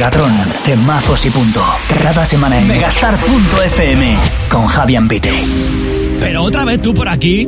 Megatron, temazos y punto. Cada semana en megastar.fm con Javier Pite. Pero otra vez tú por aquí.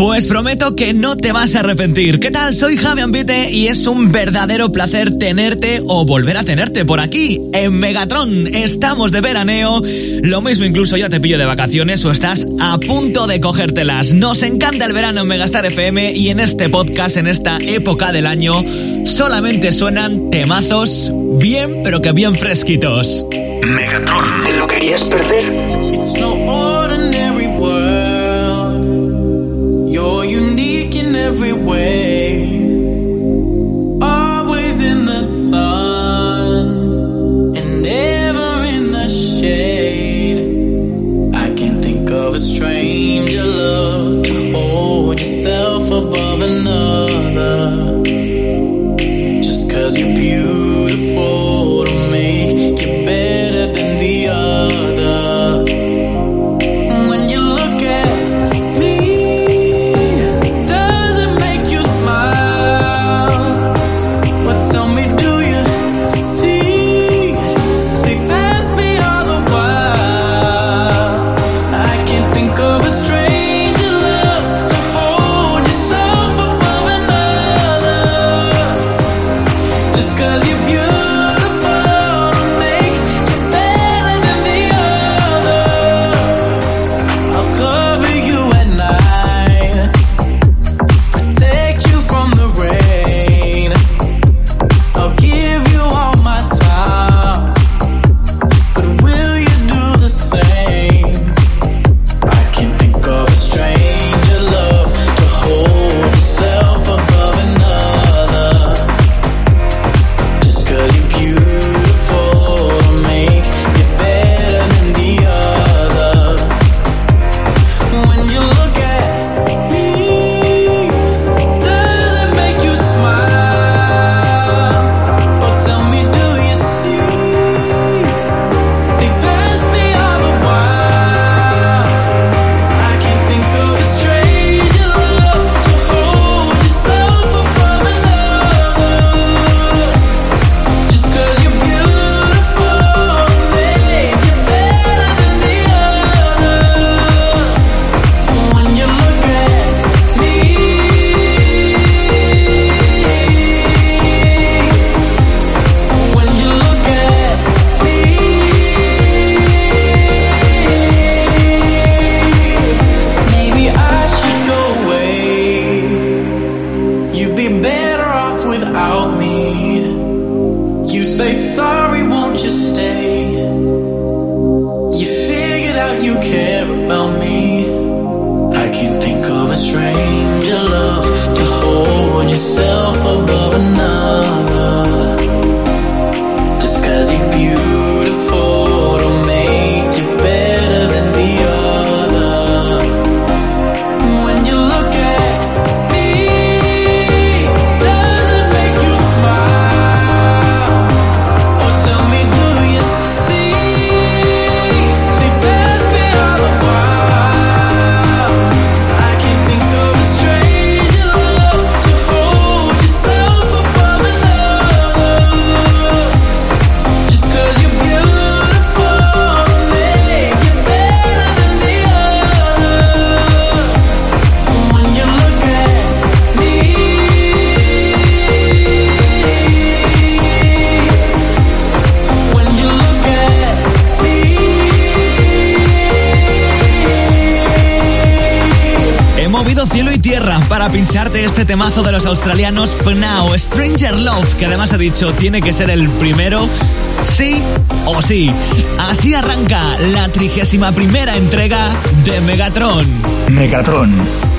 Pues prometo que no te vas a arrepentir. ¿Qué tal? Soy Javi Ambite y es un verdadero placer tenerte o volver a tenerte por aquí, en Megatron. Estamos de veraneo. Lo mismo incluso ya te pillo de vacaciones o estás a punto de cogértelas. Nos encanta el verano en Megastar FM y en este podcast, en esta época del año, solamente suenan temazos bien, pero que bien fresquitos. Megatron. ¿Te lo querías perder? every above another. Just cause you're beautiful este temazo de los australianos Pnau, Stranger Love, que además ha dicho tiene que ser el primero, sí o sí. Así arranca la trigésima primera entrega de Megatron. Megatron.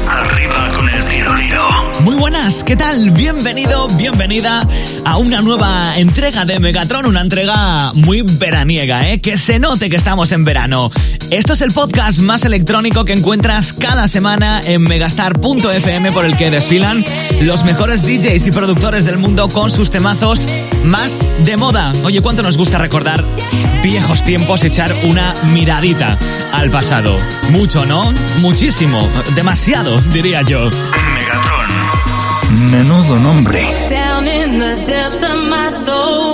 Arriba con el tiroliro. Muy buenas, ¿qué tal? Bienvenido, bienvenida a una nueva entrega de Megatron, una entrega muy veraniega, ¿eh? Que se note que estamos en verano. Esto es el podcast más electrónico que encuentras cada semana en megastar.fm por el que desfilan los mejores DJs y productores del mundo con sus temazos más de moda. Oye, ¿cuánto nos gusta recordar viejos tiempos echar una miradita al pasado? Mucho, ¿no? Muchísimo, demasiado, diría yo. Megatron. Menudo nombre. Down in the depths of my soul,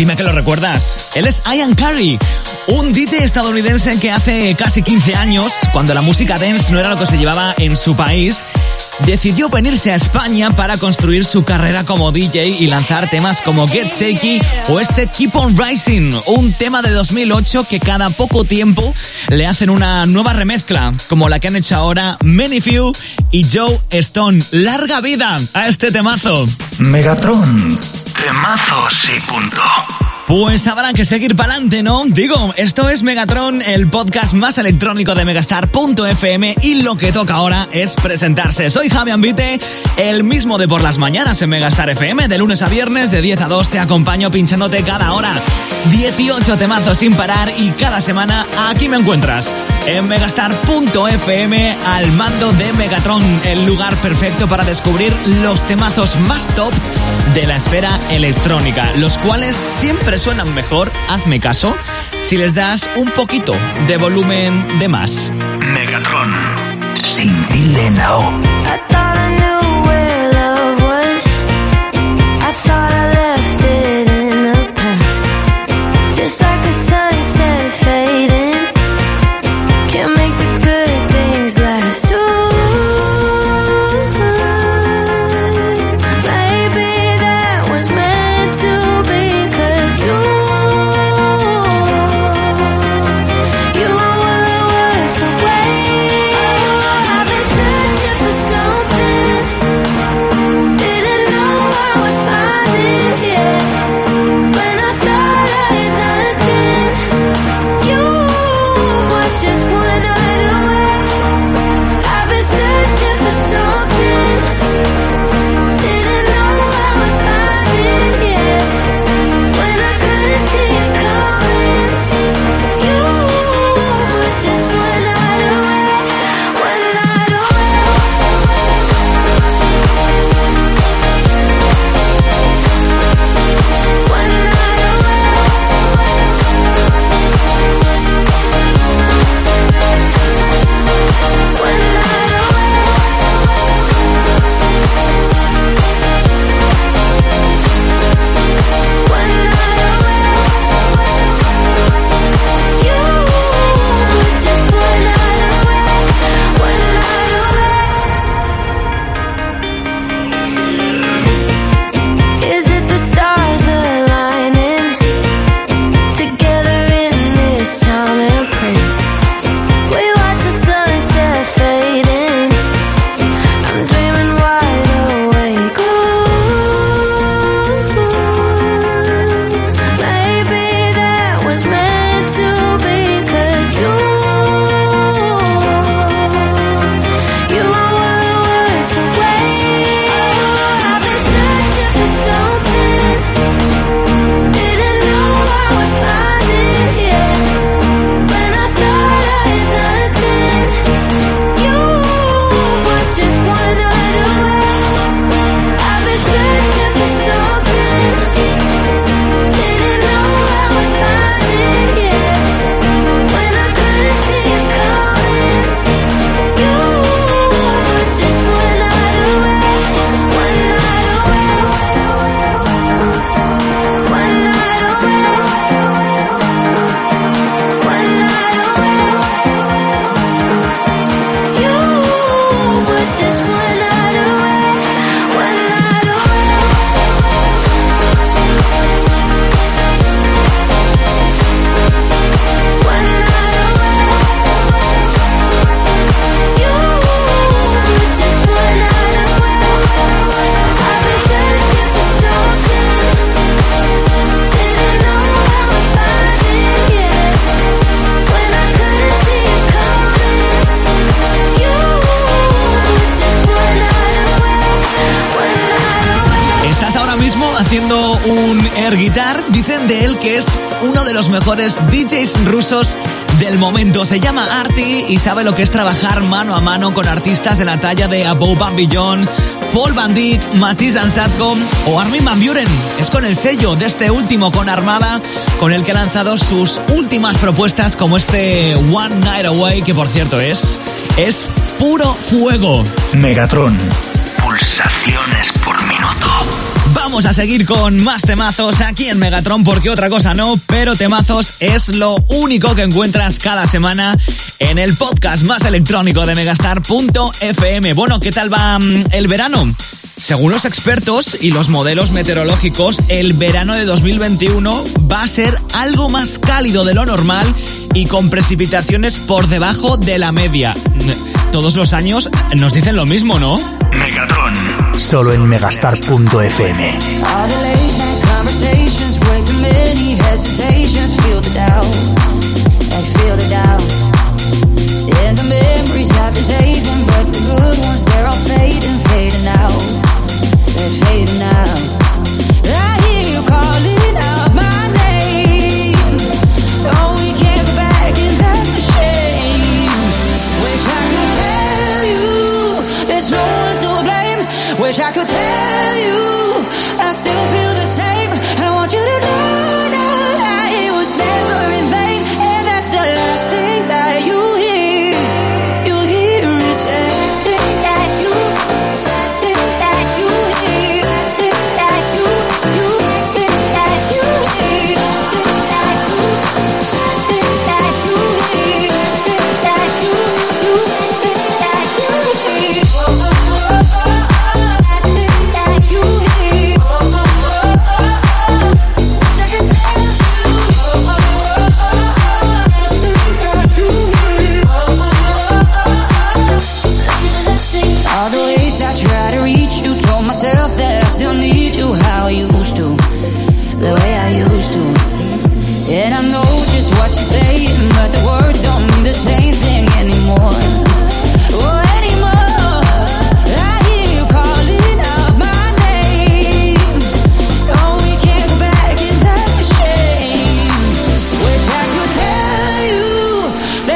Dime que lo recuerdas. Él es Ian Curry, un DJ estadounidense que hace casi 15 años, cuando la música dance no era lo que se llevaba en su país, decidió venirse a España para construir su carrera como DJ y lanzar temas como Get Shaky o este Keep on Rising, un tema de 2008 que cada poco tiempo le hacen una nueva remezcla, como la que han hecho ahora Many Few y Joe Stone. ¡Larga vida a este temazo! Megatron, temazos y punto. Pues habrá que seguir para adelante, ¿no? Digo, esto es Megatron, el podcast más electrónico de Megastar.fm y lo que toca ahora es presentarse. Soy Javi Ambite, el mismo de por las mañanas en Megastar FM, de lunes a viernes, de 10 a 2 te acompaño pinchándote cada hora. 18 temazos sin parar y cada semana aquí me encuentras en megastar.fm al mando de Megatron, el lugar perfecto para descubrir los temazos más top de la esfera electrónica, los cuales siempre suenan mejor, hazme caso, si les das un poquito de volumen de más. Megatron, sin tilde en la O. mejores DJs rusos del momento. Se llama Arti y sabe lo que es trabajar mano a mano con artistas de la talla de Abou Bambillon, Paul Bandit, Matisse Ansatcom o Armin Van Buren. Es con el sello de este último con Armada con el que ha lanzado sus últimas propuestas como este One Night Away, que por cierto es, es puro fuego. Megatron. Pulsaciones por minuto. Vamos a seguir con más temazos aquí en Megatron porque otra cosa no, pero temazos es lo único que encuentras cada semana en el podcast más electrónico de megastar.fm. Bueno, ¿qué tal va mm, el verano? Según los expertos y los modelos meteorológicos, el verano de 2021 va a ser algo más cálido de lo normal y con precipitaciones por debajo de la media. Todos los años nos dicen lo mismo, ¿no? Megatron. Solo en megastar.fm. And the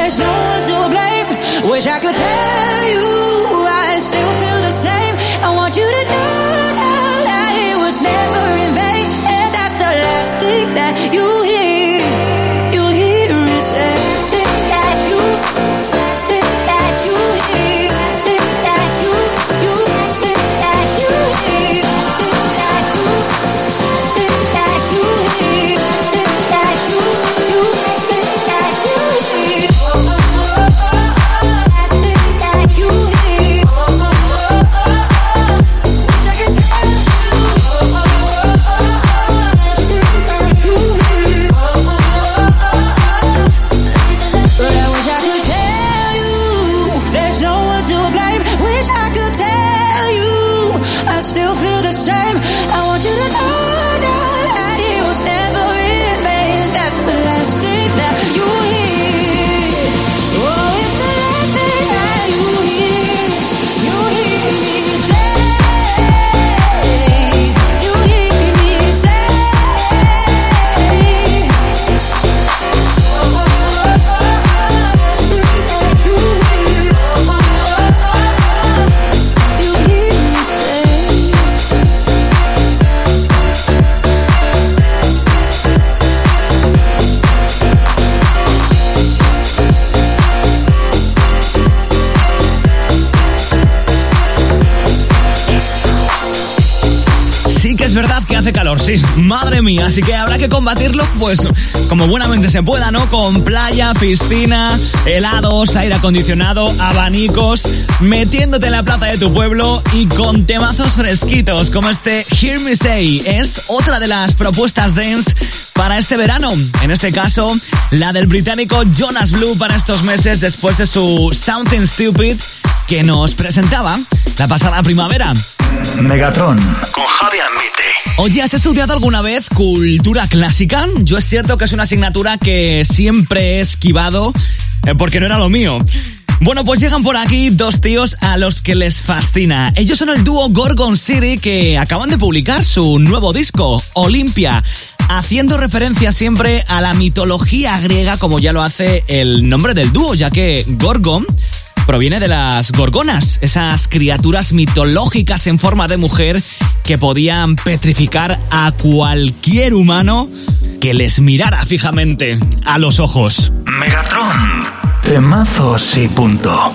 there's no one to blame. Wish I could tell you I still feel the same. I want you Madre mía, así que habrá que combatirlo, pues como buenamente se pueda, ¿no? Con playa, piscina, helados, aire acondicionado, abanicos, metiéndote en la plaza de tu pueblo y con temazos fresquitos como este Hear Me Say. Es otra de las propuestas dance para este verano. En este caso, la del británico Jonas Blue para estos meses después de su Something Stupid que nos presentaba la pasada primavera. Megatron. Con Javi Ambite. Oye, ¿has estudiado alguna vez cultura clásica? Yo es cierto que es una asignatura que siempre he esquivado eh, porque no era lo mío. Bueno, pues llegan por aquí dos tíos a los que les fascina. Ellos son el dúo Gorgon City que acaban de publicar su nuevo disco, Olympia, haciendo referencia siempre a la mitología griega como ya lo hace el nombre del dúo, ya que Gorgon proviene de las gorgonas, esas criaturas mitológicas en forma de mujer que podían petrificar a cualquier humano que les mirara fijamente a los ojos. Megatron. Temazos y punto.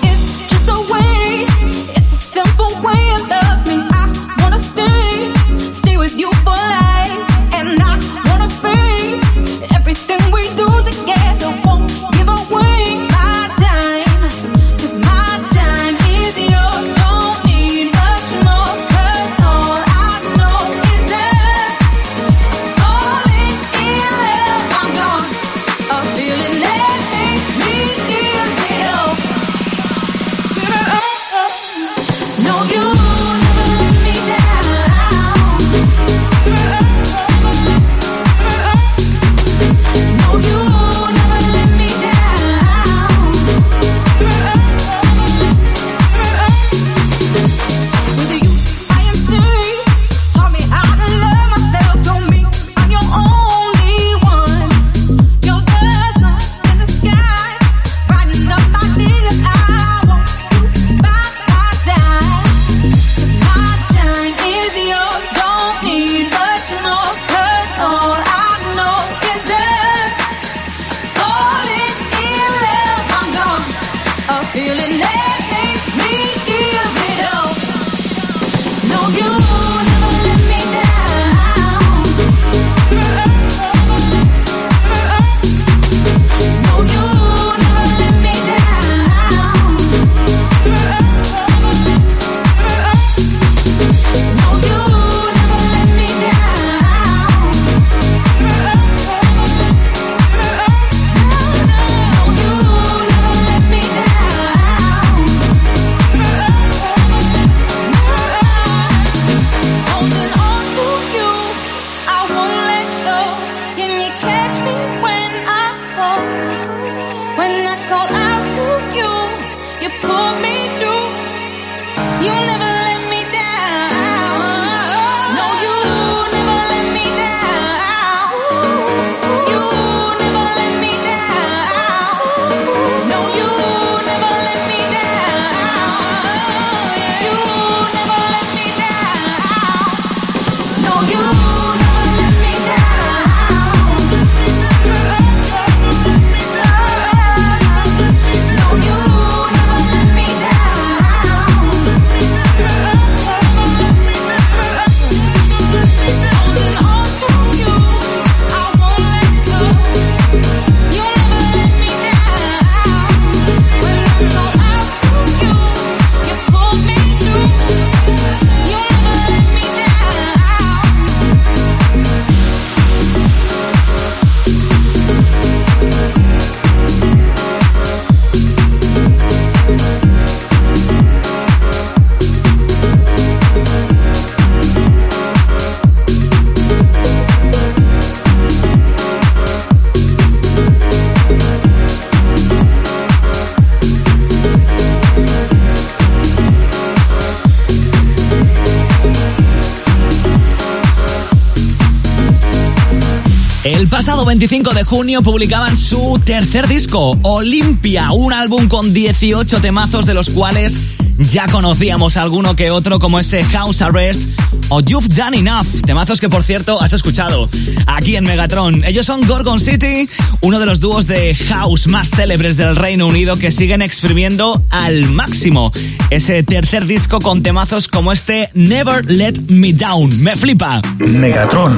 25 de junio publicaban su tercer disco, Olimpia, un álbum con 18 temazos de los cuales ya conocíamos alguno que otro como ese House Arrest o You've Done Enough, temazos que por cierto has escuchado aquí en Megatron. Ellos son Gorgon City, uno de los dúos de house más célebres del Reino Unido que siguen exprimiendo al máximo ese tercer disco con temazos como este Never Let Me Down. Me flipa. Megatron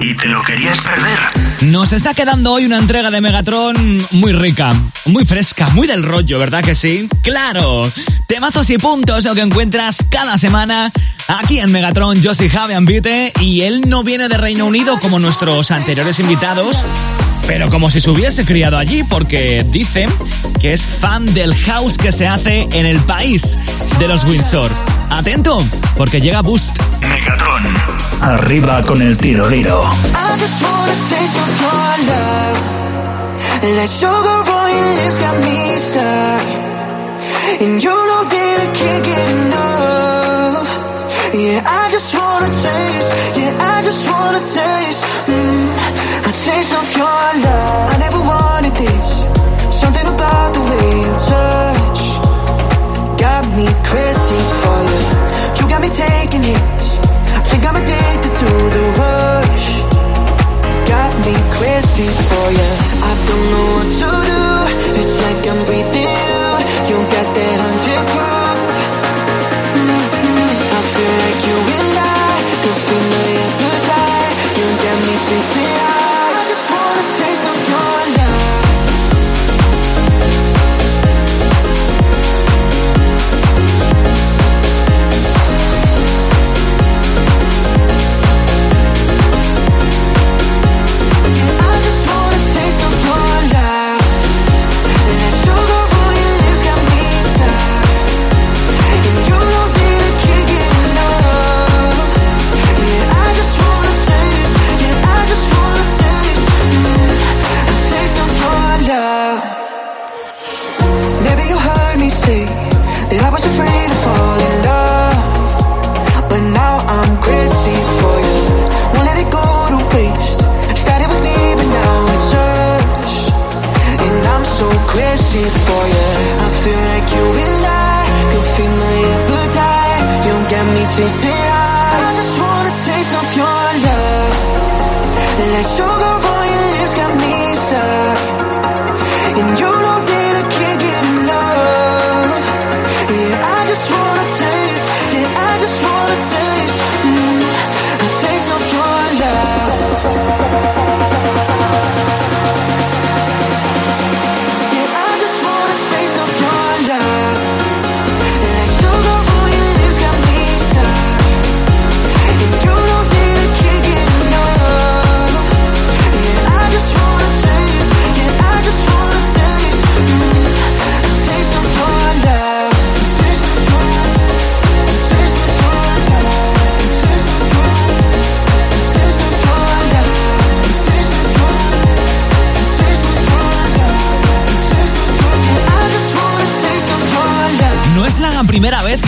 y te lo querías perder. Nos está quedando hoy una entrega de Megatron muy rica, muy fresca, muy del rollo, ¿verdad que sí? ¡Claro! Temazos y puntos lo que encuentras cada semana aquí en Megatron. Yo soy Javi Ambite y él no viene de Reino Unido como nuestros anteriores invitados, pero como si se hubiese criado allí porque dice que es fan del house que se hace en el país de los Windsor. Atento, porque llega Boost. Megatron. Arriba con el tiro liro. Like sugar on your lips got me stuck. And you know that I can't get enough. Yeah, I just wanna taste Yeah, I just wanna taste. Mm, A taste of your love. I never wanted We're for you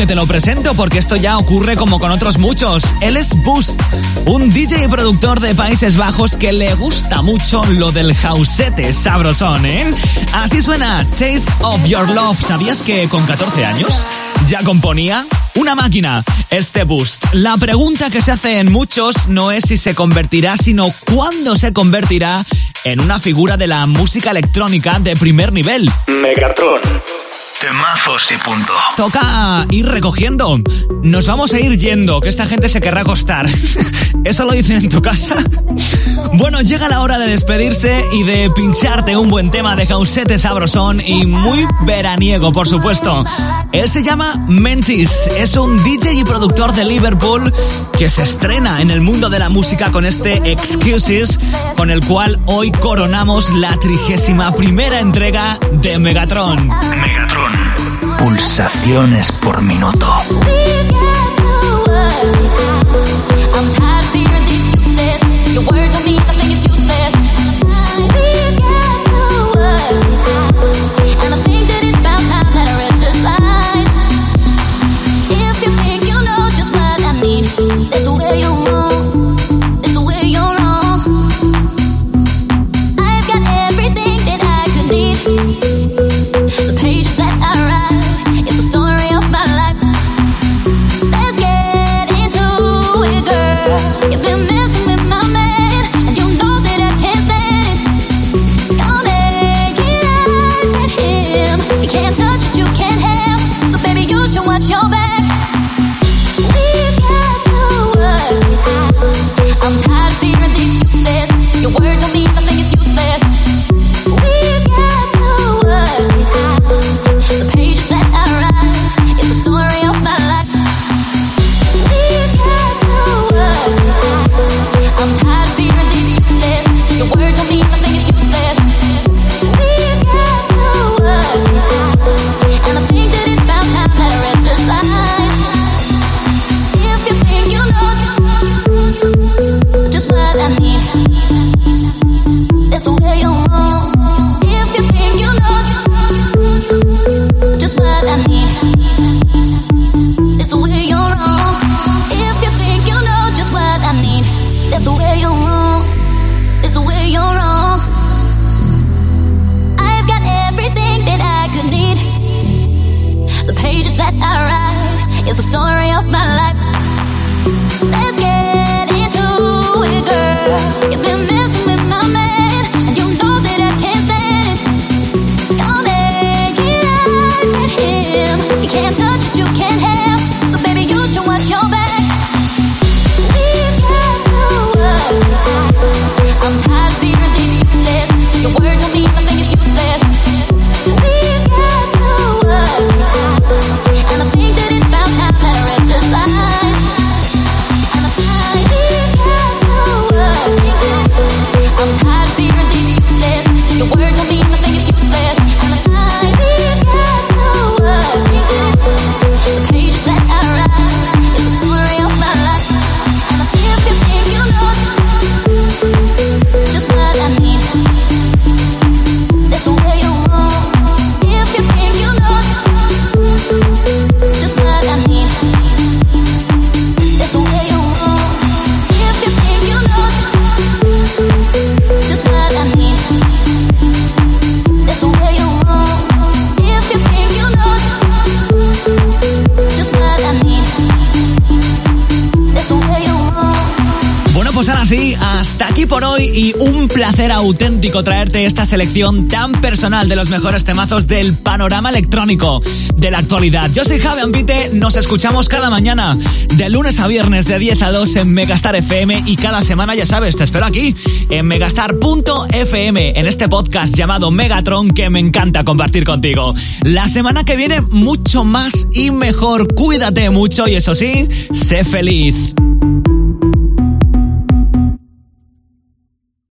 que te lo presento porque esto ya ocurre como con otros muchos. Él es Boost, un DJ y productor de Países Bajos que le gusta mucho lo del jausete sabrosón, ¿eh? Así suena Taste of Your Love. ¿Sabías que con 14 años ya componía? Una máquina, este Boost. La pregunta que se hace en muchos no es si se convertirá, sino cuándo se convertirá en una figura de la música electrónica de primer nivel. Megatron. Temazos y punto. Toca ir recogiendo. Nos vamos a ir yendo, que esta gente se querrá acostar. ¿Eso lo dicen en tu casa? Bueno, llega la hora de despedirse y de pincharte un buen tema de Causete sabrosón y muy veraniego, por supuesto. Él se llama Mentis, es un DJ y productor de Liverpool que se estrena en el mundo de la música con este Excuses, con el cual hoy coronamos la trigésima primera entrega de Megatron. Megatron pulsaciones por minuto. Por hoy y un placer auténtico traerte esta selección tan personal de los mejores temazos del panorama electrónico de la actualidad. Yo soy Javi Ambite, nos escuchamos cada mañana de lunes a viernes de 10 a 2 en Megastar FM y cada semana, ya sabes, te espero aquí en megastar.fm en este podcast llamado Megatron que me encanta compartir contigo. La semana que viene mucho más y mejor. Cuídate mucho y eso sí, sé feliz.